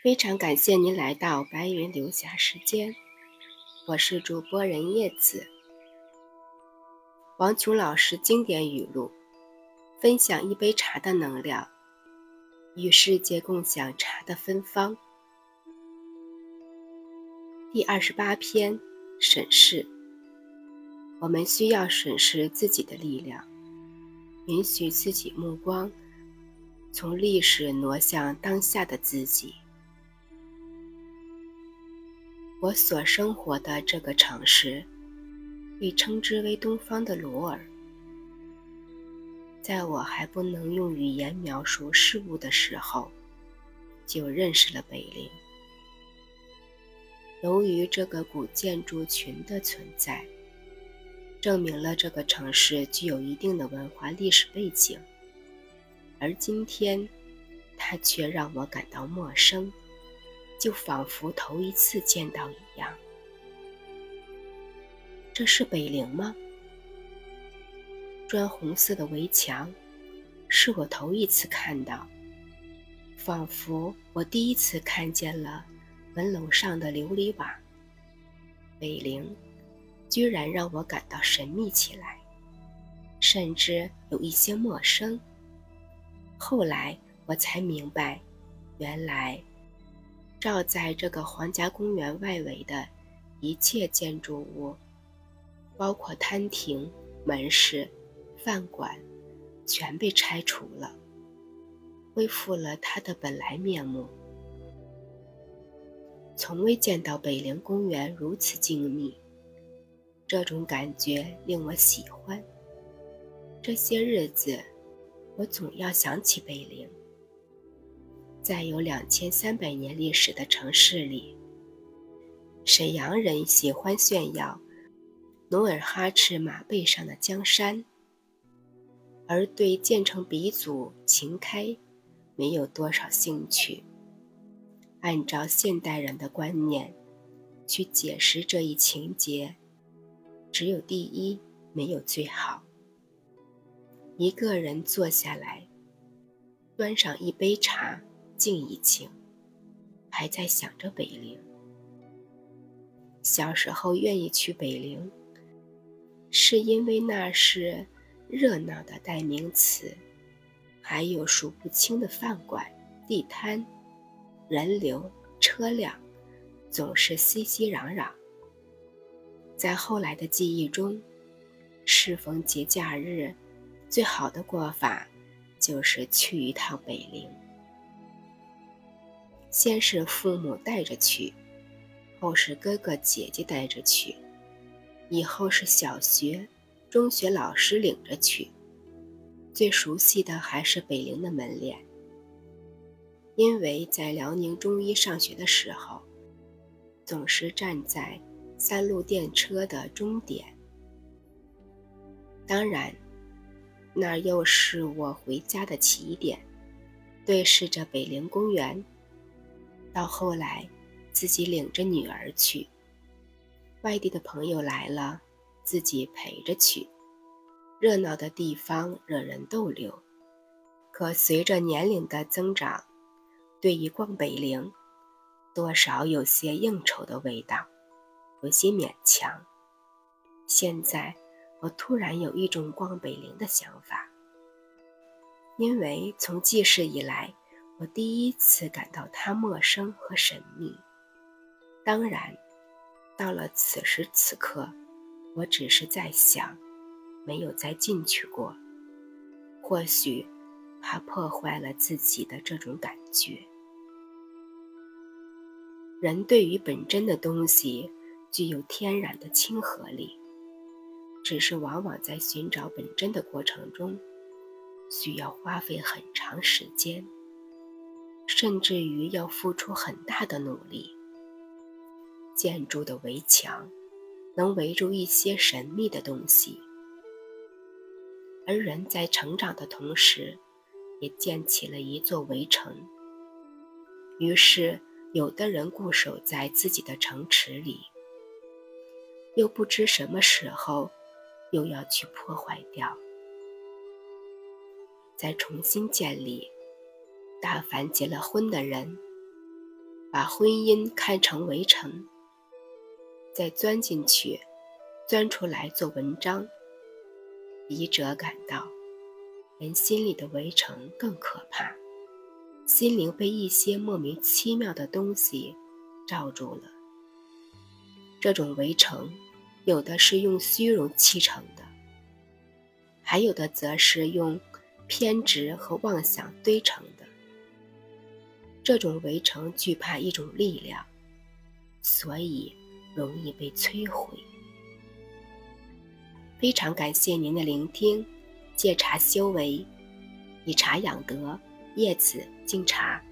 非常感谢您来到白云流霞时间，我是主播人叶子。王琼老师经典语录：分享一杯茶的能量，与世界共享茶的芬芳。第二十八篇审视，我们需要审视自己的力量，允许自己目光从历史挪向当下的自己。我所生活的这个城市，被称之为东方的罗尔。在我还不能用语言描述事物的时候，就认识了北陵。由于这个古建筑群的存在，证明了这个城市具有一定的文化历史背景，而今天，它却让我感到陌生。就仿佛头一次见到一样。这是北陵吗？砖红色的围墙，是我头一次看到。仿佛我第一次看见了门楼上的琉璃瓦。北陵，居然让我感到神秘起来，甚至有一些陌生。后来我才明白，原来。照在这个皇家公园外围的一切建筑物，包括摊亭、门市、饭馆，全被拆除了，恢复了它的本来面目。从未见到北陵公园如此静谧，这种感觉令我喜欢。这些日子，我总要想起北陵。在有两千三百年历史的城市里，沈阳人喜欢炫耀努尔哈赤马背上的江山，而对建成鼻祖秦开没有多少兴趣。按照现代人的观念去解释这一情节，只有第一，没有最好。一个人坐下来，端上一杯茶。静一静，还在想着北陵。小时候愿意去北陵，是因为那是热闹的代名词，还有数不清的饭馆、地摊，人流、车辆总是熙熙攘攘。在后来的记忆中，适逢节假日，最好的过法就是去一趟北陵。先是父母带着去，后是哥哥姐姐带着去，以后是小学、中学老师领着去。最熟悉的还是北陵的门脸，因为在辽宁中医上学的时候，总是站在三路电车的终点。当然，那又是我回家的起点，对视着北陵公园。到后来，自己领着女儿去。外地的朋友来了，自己陪着去。热闹的地方惹人逗留，可随着年龄的增长，对于逛北陵，多少有些应酬的味道，有些勉强。现在，我突然有一种逛北陵的想法，因为从记事以来。我第一次感到它陌生和神秘。当然，到了此时此刻，我只是在想，没有再进去过。或许，怕破坏了自己的这种感觉。人对于本真的东西具有天然的亲和力，只是往往在寻找本真的过程中，需要花费很长时间。甚至于要付出很大的努力。建筑的围墙能围住一些神秘的东西，而人在成长的同时，也建起了一座围城。于是，有的人固守在自己的城池里，又不知什么时候又要去破坏掉，再重新建立。大凡结了婚的人，把婚姻看成围城，再钻进去，钻出来做文章。笔者感到，人心里的围城更可怕，心灵被一些莫名其妙的东西罩住了。这种围城，有的是用虚荣砌成的，还有的则是用偏执和妄想堆成的。这种围城惧怕一种力量，所以容易被摧毁。非常感谢您的聆听，戒茶修为，以茶养德，叶子敬茶。